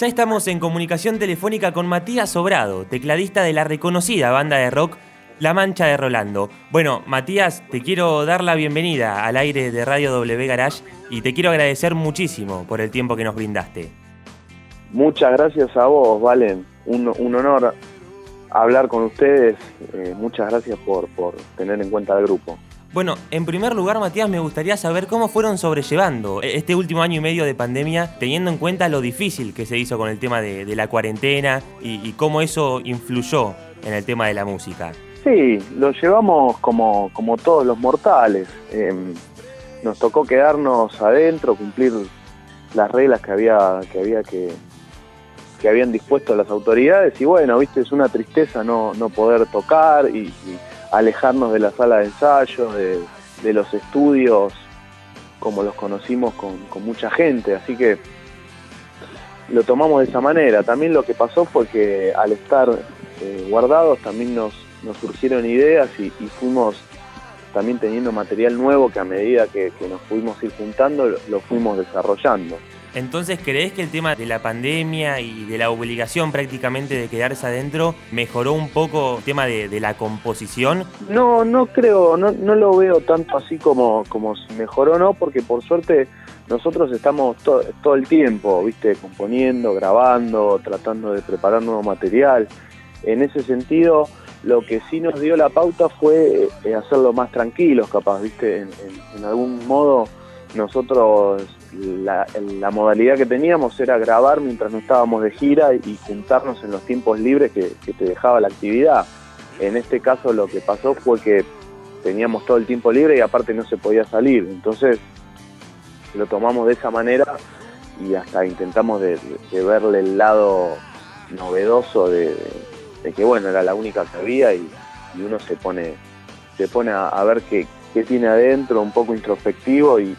Ya estamos en comunicación telefónica con Matías Sobrado, tecladista de la reconocida banda de rock La Mancha de Rolando. Bueno, Matías, te quiero dar la bienvenida al aire de Radio W Garage y te quiero agradecer muchísimo por el tiempo que nos brindaste. Muchas gracias a vos, Valen. Un, honor hablar con ustedes. Eh, muchas gracias por, por tener en cuenta el grupo. Bueno, en primer lugar, Matías, me gustaría saber cómo fueron sobrellevando este último año y medio de pandemia, teniendo en cuenta lo difícil que se hizo con el tema de, la cuarentena y, cómo eso influyó en el tema de la música. Sí, lo llevamos como, como todos los mortales. Em, nos tocó quedarnos adentro, cumplir las reglas que había que, había que, que habían dispuesto las autoridades y bueno, viste, es una tristeza no, no poder tocar y alejarnos de la sala de ensayo, de, los estudios, como los conocimos con, mucha gente, así que lo tomamos de esa manera. También lo que pasó fue que al estar eh, guardados también nos, surgieron ideas y, fuimos también teniendo material nuevo que a medida que, que nos pudimos ir juntando lo fuimos desarrollando. Entonces, ¿crees que el tema de la pandemia y de la obligación prácticamente de quedarse adentro mejoró un poco el tema de, la composición? No, no creo, no, no lo veo tanto así como, como si mejoró, no, porque por suerte nosotros estamos todo el tiempo, viste, componiendo, grabando, tratando de preparar nuevo material. En ese sentido, lo que sí nos dio la pauta fue eh, hacerlo más tranquilos, capaz, viste, en algún modo nosotros la, modalidad que teníamos era grabar mientras no estábamos de gira y juntarnos en los tiempos libres que, te dejaba la actividad. En este caso lo que pasó fue que teníamos todo el tiempo libre y aparte no se podía salir. Entonces lo tomamos de esa manera y hasta intentamos de, verle el lado novedoso de, que bueno, era la única que había y, uno se pone, se pone a ver qué, que tiene adentro, un poco introspectivo y,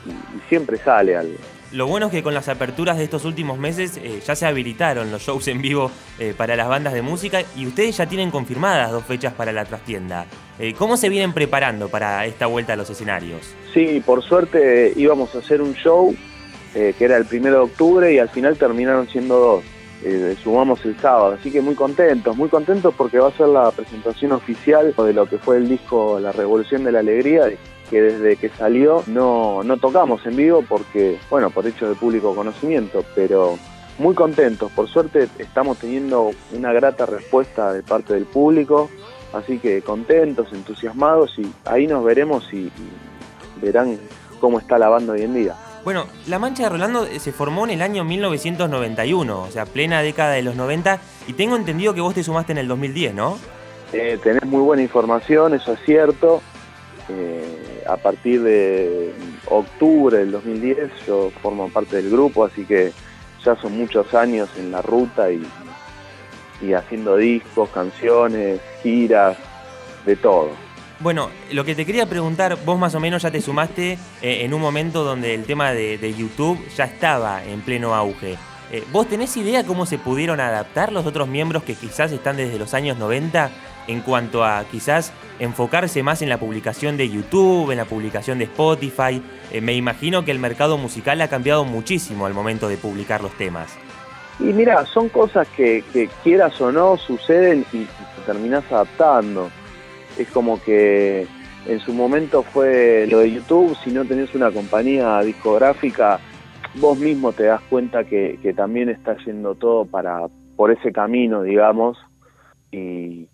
siempre sale algo. Lo bueno es que con las aperturas de estos últimos meses eh, ya se habilitaron los shows en vivo eh, para las bandas de música y ustedes ya tienen confirmadas dos fechas para la trastienda. Eh, ¿Cómo se vienen preparando para esta vuelta a los escenarios? Sí, por suerte íbamos a hacer un show que era el primero de octubre y al final terminaron siendo dos. Eh, sumamos el sábado. Así que muy contentos, muy contentos porque va a ser la presentación oficial de lo que fue el disco La Revolución de la Alegría, que desde que salió no, no tocamos en vivo porque, bueno, por hecho de público conocimiento, pero muy contentos. Por suerte estamos teniendo una grata respuesta de parte del público, así que contentos, entusiasmados y ahí nos veremos y verán cómo está la banda hoy en día. Bueno, La Mancha de Rolando eh, se formó en el año 1991, o sea, plena década de los 90, y tengo entendido que vos te sumaste en el 2010, ¿no? Eh, tenés muy buena información, eso es cierto. Eh, a partir de octubre del 2010 yo formo parte del grupo, así que ya son muchos años en la ruta y, y haciendo discos, canciones, giras, de todo. Bueno, lo que te quería preguntar, vos más o menos ya te sumaste eh, en un momento donde el tema de, YouTube ya estaba en pleno auge. Eh, ¿Vos tenés idea cómo se pudieron adaptar los otros miembros que quizás están desde los años 90 en cuanto a quizás enfocarse más en la publicación de YouTube, en la publicación de Spotify? Eh, me imagino que el mercado musical ha cambiado muchísimo al momento de publicar los temas. Y mira, son cosas que, quieras o no suceden y, y te terminás adaptando es como que en su momento fue lo de YouTube, si no tenés una compañía discográfica, vos mismo te das cuenta que, también está yendo todo para por ese camino, digamos, y,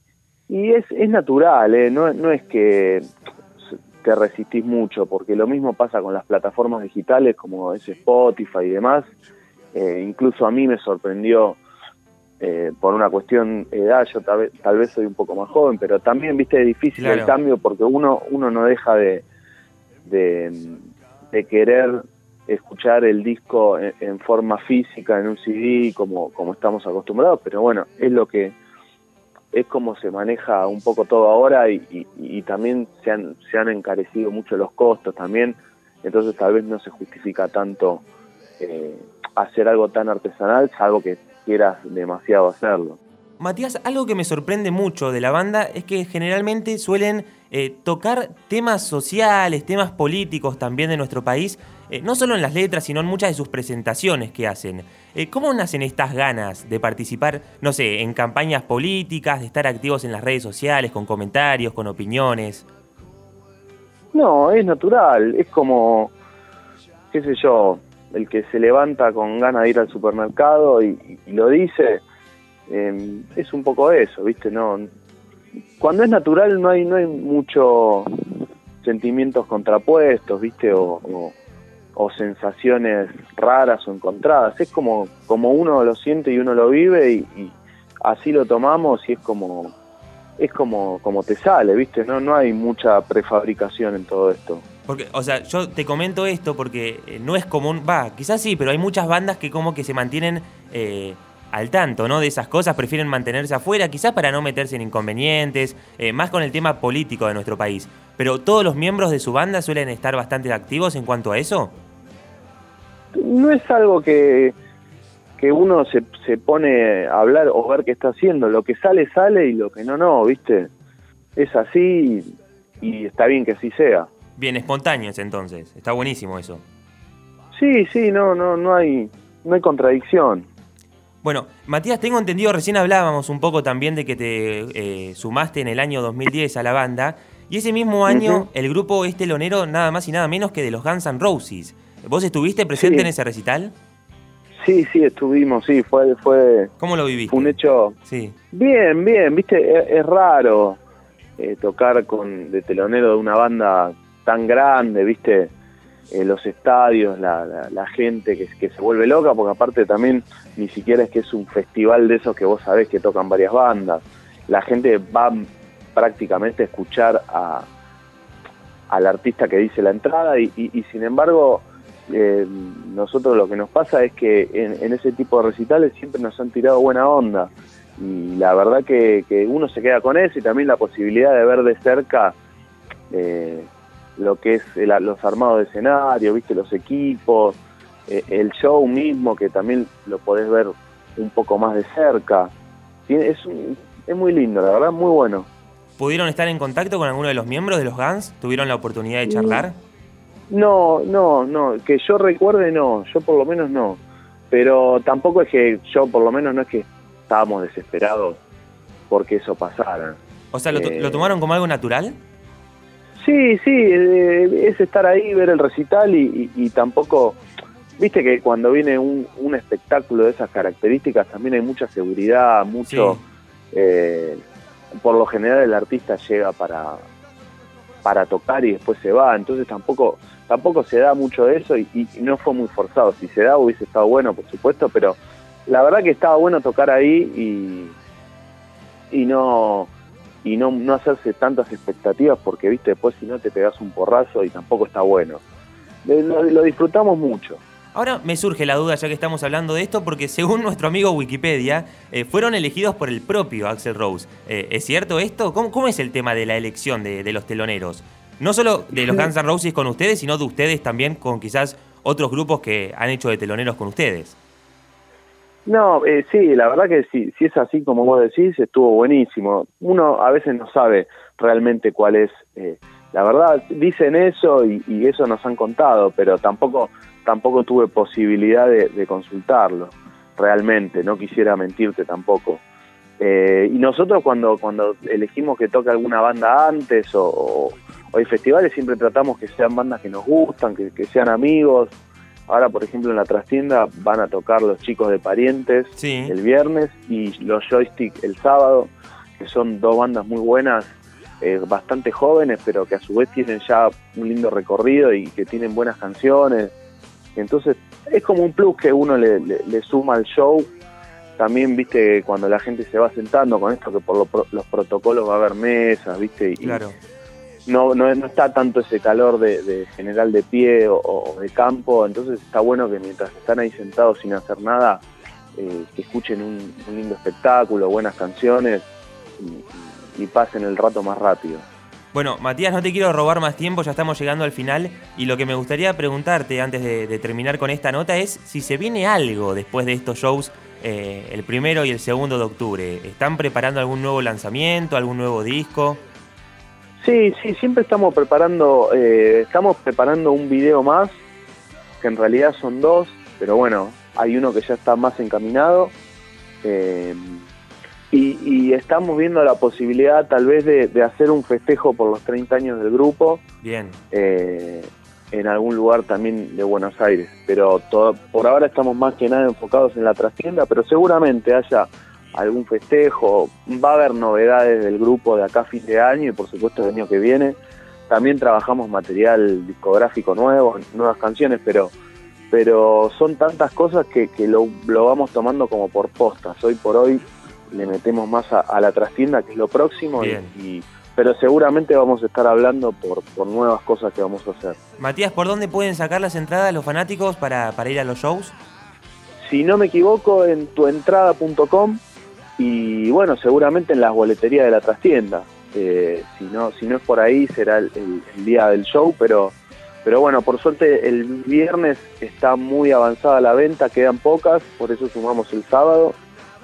es, natural, ¿eh? no, no es que te resistís mucho, porque lo mismo pasa con las plataformas digitales como es Spotify y demás, eh, incluso a mí me sorprendió eh, por una cuestión de edad, yo tal vez, soy un poco más joven, pero también, viste, es difícil el cambio porque uno, uno no deja de, de, querer escuchar el disco en, forma física, en un CD, como, como estamos acostumbrados, pero bueno, es lo que es como se maneja un poco todo ahora y, y, también se han, se han encarecido mucho los costos también, entonces tal vez no se justifica tanto eh, hacer algo tan artesanal, algo que quieras demasiado hacerlo. Matías, algo que me sorprende mucho de la banda es que generalmente suelen eh, tocar temas sociales, temas políticos también de nuestro país, eh, no solo en las letras, sino en muchas de sus presentaciones que hacen. Eh, ¿Cómo nacen estas ganas de participar, no sé, en campañas políticas, de estar activos en las redes sociales, con comentarios, con opiniones? No, es natural, es como, qué sé yo, el que se levanta con ganas de ir al supermercado y, lo dice, em, es un poco eso, ¿viste? No, cuando es natural no hay no hay mucho sentimientos contrapuestos, ¿viste? O, sensaciones raras o encontradas. Es como, como uno lo siente y uno lo vive y, así lo tomamos y es como es como, como te sale, ¿viste? No, no hay mucha prefabricación en todo esto. Porque, o sea, yo te comento esto porque eh, no es común, va, quizás sí, pero hay muchas bandas que como que se mantienen eh, al tanto, ¿no? De esas cosas, prefieren mantenerse afuera, quizás para no meterse en inconvenientes, eh, más con el tema político de nuestro país. Pero todos los miembros de su banda suelen estar bastante activos en cuanto a eso. No es algo que, que uno se, se pone a hablar o ver qué está haciendo. Lo que sale, sale y lo que no, no, ¿viste? Es así y está bien que así sea. Bien, espontáneos entonces. Está buenísimo eso. Sí, sí, no, no, no hay, no hay contradicción. Bueno, Matías, tengo entendido, recién hablábamos un poco también de que te eh, sumaste en el año 2010 a la banda, y ese mismo año el grupo es telonero nada más y nada menos que de los Guns N' Roses. ¿Vos estuviste presente en ese recital? Sí, sí, estuvimos, sí, fue... fue ¿Cómo lo viviste? un hecho... Sí. Bien, bien, viste, es, raro eh, tocar con de telonero de una banda tan grande, viste, eh, los estadios, la, la, gente que, se vuelve loca, porque aparte también ni siquiera es que es un festival de esos que vos sabés que tocan varias bandas. La gente va prácticamente a escuchar a, al artista que dice la entrada y, sin embargo eh, nosotros lo que nos pasa es que en, ese tipo de recitales siempre nos han tirado buena onda y la verdad que, que uno se queda con eso y también la posibilidad de ver de cerca eh, lo que es los armados de escenario, viste los equipos, eh, el show mismo que también lo podés ver un poco más de cerca. Es, es muy lindo, la verdad, muy bueno. ¿Pudieron estar en contacto con alguno de los miembros de los Guns? ¿Tuvieron la oportunidad de charlar? No, no, no, que yo recuerde no, yo por lo menos no. Pero tampoco es que yo por lo menos no es que estábamos desesperados porque eso pasara. O sea, ¿lo, ¿lo eh, tomaron como algo natural? Sí, sí, eh, es estar ahí, ver el recital y, tampoco, viste que cuando viene un, espectáculo de esas características también hay mucha seguridad, mucho, eh, por lo general el artista llega para, para tocar y después se va, entonces tampoco, tampoco se da mucho de eso y, no fue muy forzado, si se da hubiese estado bueno, por supuesto, pero la verdad que estaba bueno tocar ahí y, y no y no, no hacerse tantas expectativas porque, viste, después si no te pegas un porrazo y tampoco está bueno. Lo, disfrutamos mucho. Ahora me surge la duda ya que estamos hablando de esto porque según nuestro amigo Wikipedia eh, fueron elegidos por el propio Axel Rose. Eh, ¿Es cierto esto? ¿Cómo, ¿Cómo, es el tema de la elección de, de los teloneros? No solo de los Guns N' Roses con ustedes, sino de ustedes también con quizás otros grupos que han hecho de teloneros con ustedes. No, eh, sí, la verdad que si es así como vos decís, estuvo buenísimo. Uno a veces no sabe realmente cuál es, eh, la verdad, dicen eso y, eso nos han contado, pero tampoco, tampoco tuve posibilidad de, consultarlo, realmente, no quisiera mentirte tampoco. Eh, y nosotros cuando, cuando elegimos que toque alguna banda antes o, hay festivales, siempre tratamos que sean bandas que nos gustan, que, que sean amigos, Ahora, por ejemplo, en la trastienda van a tocar los chicos de Parientes el viernes y los Joystick el sábado, que son dos bandas muy buenas, eh, bastante jóvenes, pero que a su vez tienen ya un lindo recorrido y que tienen buenas canciones. Entonces, es como un plus que uno le, suma al show. También, viste, cuando la gente se va sentando con esto, que por los protocolos va a haber mesas, viste, y, claro no, no, no está tanto ese calor de, general de pie o, de campo, entonces está bueno que mientras están ahí sentados sin hacer nada, eh, que escuchen un, lindo espectáculo, buenas canciones y, pasen el rato más rápido. Bueno, Matías, no te quiero robar más tiempo, ya estamos llegando al final y lo que me gustaría preguntarte antes de, terminar con esta nota es si se viene algo después de estos shows eh, el primero y el segundo de octubre. ¿Están preparando algún nuevo lanzamiento, algún nuevo disco? Sí, sí, siempre estamos preparando, eh, estamos preparando un video más, que en realidad son dos, pero bueno, hay uno que ya está más encaminado. Eh, y, estamos viendo la posibilidad tal vez de, hacer un festejo por los 30 años del grupo. Bien. Eh, en algún lugar también de Buenos Aires. Pero todo, por ahora estamos más que nada enfocados en la trastienda, pero seguramente haya algún festejo, va a haber novedades del grupo de acá a fin de año y por supuesto el año que viene. También trabajamos material discográfico nuevo, nuevas canciones, pero pero son tantas cosas que, que lo, lo, vamos tomando como por postas. Hoy por hoy le metemos más a, la trastienda, que es lo próximo, y, pero seguramente vamos a estar hablando por, por nuevas cosas que vamos a hacer. Matías, ¿por dónde pueden sacar las entradas los fanáticos para, para ir a los shows? Si no me equivoco, en tuentrada.com y bueno, seguramente en las boleterías de la trastienda. Eh, si, no, si no es por ahí, será el, día del show, pero, pero bueno, por suerte el viernes está muy avanzada la venta, quedan pocas, por eso sumamos el sábado.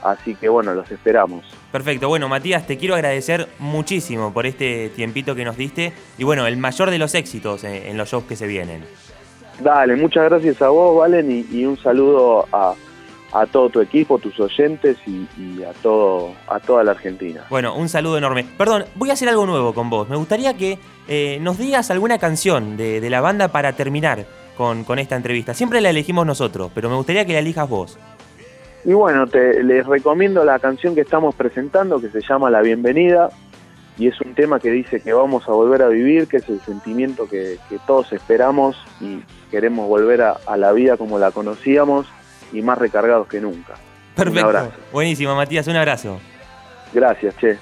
Así que bueno, los esperamos. Perfecto, bueno Matías, te quiero agradecer muchísimo por este tiempito que nos diste y bueno, el mayor de los éxitos en, los shows que se vienen. Dale, muchas gracias a vos, Valen, y un saludo a, a todo tu equipo, tus oyentes y, a todo a toda la Argentina. Bueno, un saludo enorme. Perdón, voy a hacer algo nuevo con vos. Me gustaría que eh, nos digas alguna canción de, la banda para terminar con, esta entrevista. Siempre la elegimos nosotros, pero me gustaría que la elijas vos. Y bueno, te, les recomiendo la canción que estamos presentando, que se llama La Bienvenida, y es un tema que dice que vamos a volver a vivir, que es el sentimiento que, todos esperamos y queremos volver a la vida como la conocíamos y más recargados que nunca. Perfecto. Buenísimo, Matías, un abrazo. Gracias, che.